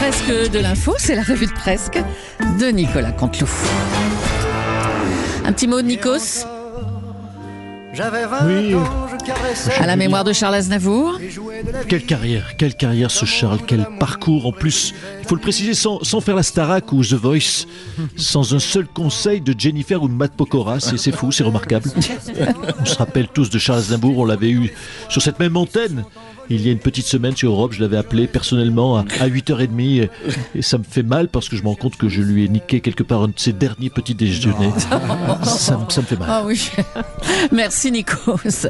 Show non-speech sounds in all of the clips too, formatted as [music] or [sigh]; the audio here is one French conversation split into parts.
presque de l'info, c'est la revue de presque de Nicolas Canteloup. Un petit mot de Nikos Oui, à la mémoire de Charles Aznavour. quelle carrière, quelle carrière ce Charles, quel parcours. En plus, il faut le préciser, sans, sans faire la Starac ou The Voice, sans un seul conseil de Jennifer ou de Matt Pokora. C'est c'est fou, c'est remarquable. [laughs] On se rappelle tous de Charles Aznavour, on l'avait eu sur cette même antenne. Il y a une petite semaine sur Europe, je l'avais appelé personnellement à, à 8h30 et, et ça me fait mal parce que je me rends compte que je lui ai niqué quelque part un de ses derniers petits déjeuners. [laughs] Ça, me- ça me fait mal. Ah oui. [laughs] Merci Nikos.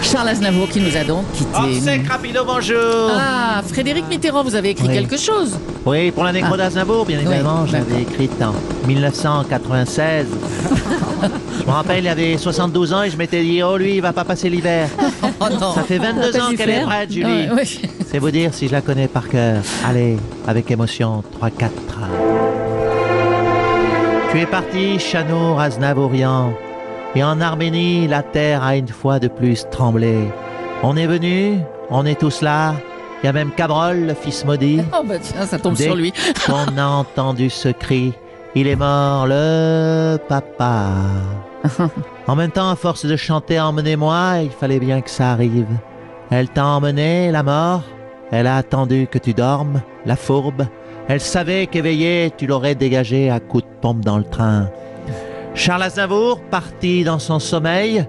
Charles Aznavour qui nous a donc quittés. rapido, bonjour Ah, Frédéric Mitterrand, vous avez écrit Oui. quelque chose Oui, pour la nécro Ah. d'Aznavour, bien Oui, évidemment, je d'accord. l'avais écrite en 1996. [laughs] je me rappelle, il avait 72 ans et je m'étais dit, oh lui, il va pas passer l'hiver. Oh non. Ça fait 22 T'as ans qu'elle est prête, Julie. Ouais. C'est vous dire si je la connais par cœur. Allez, avec émotion, 3-4. Tu es parti, Chanour Aznavourian, et en Arménie, la terre a une fois de plus tremblé. On est venu, on est tous là, il y a même Cabrol, le fils maudit. Oh bah tiens, ça tombe Dès sur lui. qu'on a entendu ce cri, il est mort, le papa. [laughs] En même temps, à force de chanter Emmenez-moi, il fallait bien que ça arrive. Elle t'a emmené, la mort. Elle a attendu que tu dormes, la fourbe. Elle savait qu'éveillé, tu l'aurais dégagé à coups de pompe dans le train. Charles Aznavour, parti dans son sommeil,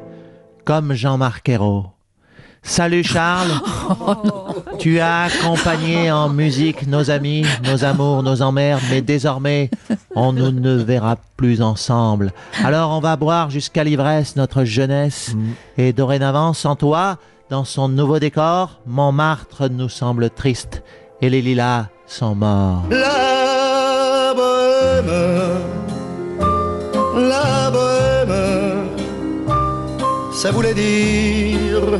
comme Jean-Marc Ayrault. Salut Charles. Tu as accompagné en musique nos amis, nos amours, nos emmerdes, mais désormais, on ne ne verra plus ensemble. Alors on va boire jusqu'à l'ivresse notre jeunesse, et dorénavant, sans toi, dans son nouveau décor, Montmartre nous semble triste, et les lilas sont morts. La bohème, la bohème, ça voulait dire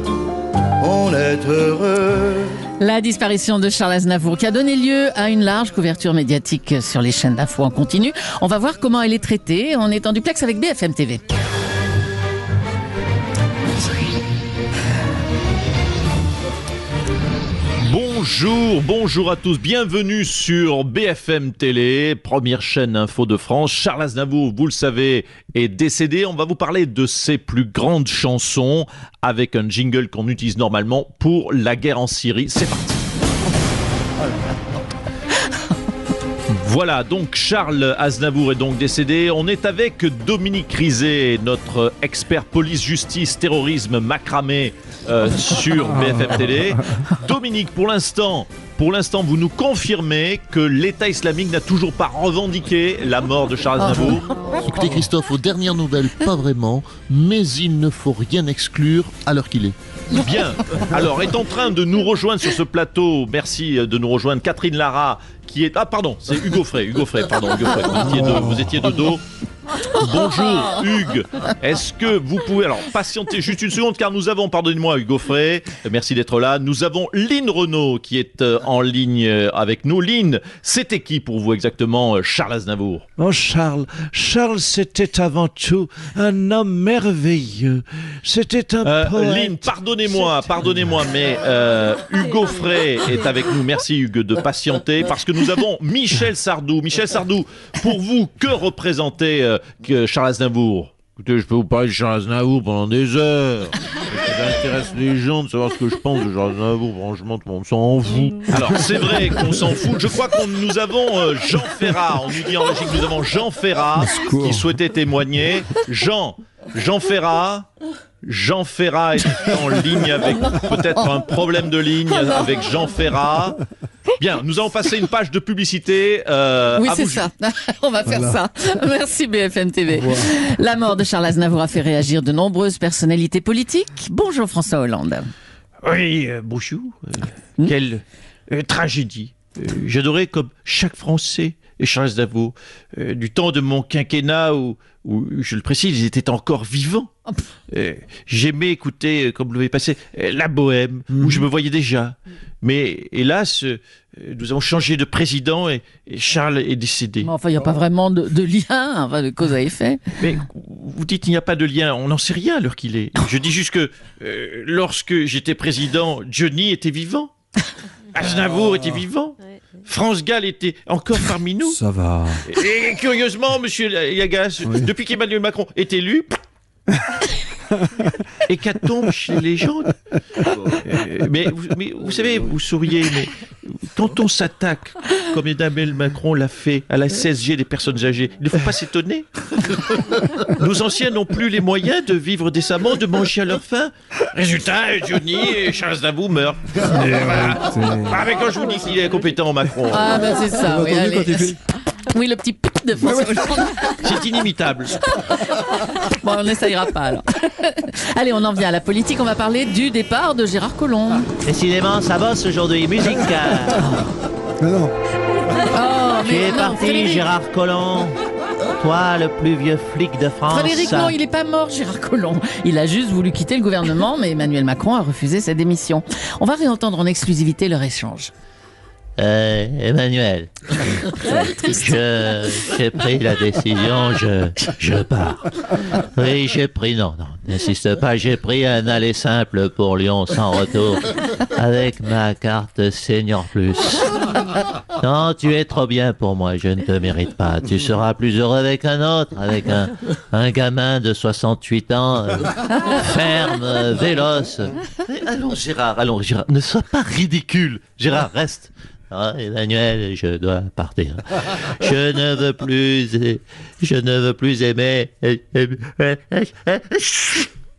La disparition de Charles Aznavour qui a donné lieu à une large couverture médiatique sur les chaînes d'infos en continu. On va voir comment elle est traitée en étant duplex avec BFM TV. Bonjour, bonjour à tous, bienvenue sur BFM Télé, première chaîne info de France. Charles Aznavour, vous le savez, est décédé. On va vous parler de ses plus grandes chansons avec un jingle qu'on utilise normalement pour la guerre en Syrie. C'est parti. Voilà, donc Charles Aznavour est donc décédé. On est avec Dominique Rizet, notre expert police-justice, terrorisme macramé euh, sur BFM Télé. Dominique, pour l'instant, pour l'instant, vous nous confirmez que l'État islamique n'a toujours pas revendiqué la mort de Charles Aznavour. Écoutez Christophe, aux dernières nouvelles, pas vraiment, mais il ne faut rien exclure à l'heure qu'il est. Bien. Alors, est en train de nous rejoindre sur ce plateau, merci de nous rejoindre, Catherine Lara, qui est... Ah, pardon, c'est Hugo Frey. Hugo Frey, pardon, Hugo Frey. Vous étiez de, vous étiez de dos. Bonjour Hugues, est-ce que vous pouvez alors patienter juste une seconde car nous avons, pardonnez-moi Hugo Frey, euh, merci d'être là, nous avons Lynn Renault qui est euh, en ligne euh, avec nous. Lynn, c'était qui pour vous exactement euh, Charles Aznavour? Oh Charles, Charles c'était avant tout un homme merveilleux. C'était un poète. Lynn, pardonnez-moi, pardonnez-moi, mais Hugo Frey est avec nous. Merci Hugues de patienter parce que nous avons Michel Sardou. Michel Sardou, pour vous, que représentait euh, que Charles Aznavour Écoutez, je peux vous parler de Charles Aznavour pendant des heures. [laughs] Ça intéresse les gens de savoir ce que je pense de Charles Aznavour. Franchement, tout le monde s'en fout. Alors c'est vrai qu'on s'en fout. Je crois que nous avons euh, Jean Ferrat. On nous dit en Belgique que nous avons Jean Ferrat qui souhaitait témoigner. Jean, Jean Ferrat. Jean Ferrat est en ligne avec peut-être un problème de ligne avec Jean Ferrat. Bien, nous allons passer une page de publicité. euh, Oui, c'est ça. [laughs] On va faire ça. Merci BFM TV. La mort de Charles Aznavour a fait réagir de nombreuses personnalités politiques. Bonjour François Hollande. Oui, euh, bonjour. Euh, Quelle euh, tragédie. Euh, J'adorais comme chaque Français et Charles Aznavour euh, du temps de mon quinquennat où, où, je le précise, ils étaient encore vivants. Euh, J'aimais écouter, comme vous l'avez passé, euh, La Bohème, où je me voyais déjà. Mais hélas, euh, nous avons changé de président et, et Charles est décédé. Mais Enfin, il n'y a pas vraiment de, de lien, enfin, de cause à effet. Mais vous dites qu'il n'y a pas de lien, on n'en sait rien à l'heure qu'il est. Je dis juste que euh, lorsque j'étais président, Johnny était vivant. [laughs] Aznavour était vivant. France Gall était encore parmi nous. Ça va. Et curieusement, monsieur Yagas, depuis qu'Emmanuel Macron est élu, [laughs] [laughs] hécatombe chez les gens? Mais, vous- mais vous savez, vous souriez, mais quand on s'attaque, comme Emmanuel Macron l'a fait, à la CSG des personnes âgées, il ne faut pas s'étonner. Nos anciens n'ont plus les moyens de vivre décemment, de manger à leur faim. Résultat, Johnny et Charles Dabou meurent. Voilà. Ah, mais quand je vous dis qu'il est compétent, Macron, Ah, ben c'est ça, oui, allez. Oui, le petit de François Hollande. [laughs] c'est inimitable. [laughs] Bon, on n'essayera pas alors. [laughs] Allez, on en vient à la politique. On va parler du départ de Gérard Collomb. Décidément, ça bosse aujourd'hui. Musique. Mais non. Oh, Tu es non, parti, Frédéric. Gérard Collomb. Toi, le plus vieux flic de France. Frédéric, non, il n'est pas mort, Gérard Collomb. Il a juste voulu quitter le gouvernement, mais Emmanuel Macron a refusé sa démission. On va réentendre en exclusivité leur échange. Euh, Emmanuel, j'ai pris la décision, je, je pars. Oui, j'ai pris, non, non, n'insiste pas, j'ai pris un aller simple pour Lyon sans retour avec ma carte Senior Plus. Non, tu es trop bien pour moi, je ne te mérite pas. Tu seras plus heureux avec un autre, avec un, un gamin de 68 ans, euh, ferme, euh, véloce. Allons, Gérard, allons, Gérard, ne sois pas ridicule. Gérard, reste. Ah, Emmanuel, je dois partir. Je ne veux plus, je ne veux plus aimer.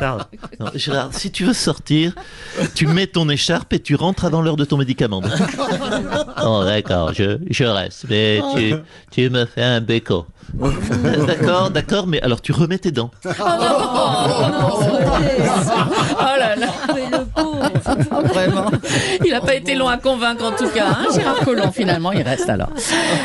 Non, non, Gérard, si tu veux sortir, tu mets ton écharpe et tu rentres avant l'heure de ton médicament. [laughs] Oh, d'accord, je, je reste, mais tu, tu me fais un béco. [laughs] D'accord, d'accord, mais alors tu remets tes dents. Oh là là Vraiment. Il n'a pas été long à convaincre en tout cas, hein, Gérard Collomb finalement, il reste alors.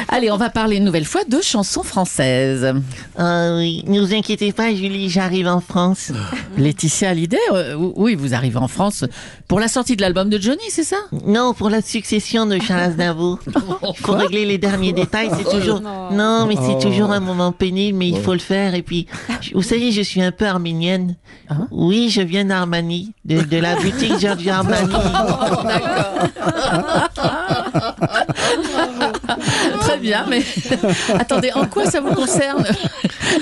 Allez, on va parler une nouvelle fois de chansons françaises. Ah oui, ne vous inquiétez pas, Julie, j'arrive en France. [laughs] Laetitia Hallyday, euh, oui, vous arrivez en France pour la sortie de l'album de Johnny, c'est ça? Non, pour la succession de Charles Aznavour. [laughs] Il faut régler les derniers détails, c'est toujours... Non, mais c'est toujours un moment pénible, mais il faut le faire. Et puis, vous savez, je suis un peu arménienne. Oui, je viens d'Armani, de, de la boutique Giorgio Armani. [laughs] Très bien, mais [laughs] attendez, en quoi ça vous concerne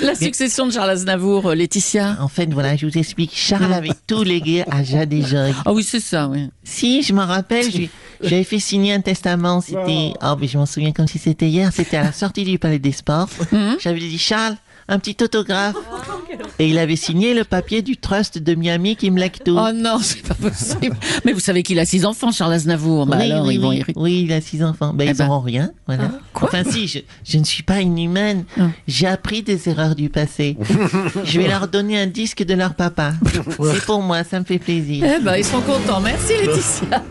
la succession de Charles Aznavour, euh, Laetitia? En fait, voilà, je vous explique. Charles avait tout légué à Jade et. Ah oui, c'est ça, oui. Si, je m'en rappelle, j'avais fait signer un testament. C'était, oh, mais je m'en souviens comme si c'était hier. C'était à la sortie du Palais des Sports. J'avais dit, Charles, un petit autographe. Et il avait signé le papier du trust de Miami qui me tout. Oh non, c'est pas possible. Mais vous savez qu'il a six enfants, Charles Aznavour. Bah oui, alors, oui, ils vont oui. il a six enfants. Ben, Eh ils ben. n'auront rien, voilà. enfin, si, je, je ne suis pas inhumaine. J'ai appris des erreurs du passé. je vais leur donner un disque de leur papa. [laughs] C'est pour moi, ça me fait plaisir. Eh ben, ils sont contents. Merci, Laetitia.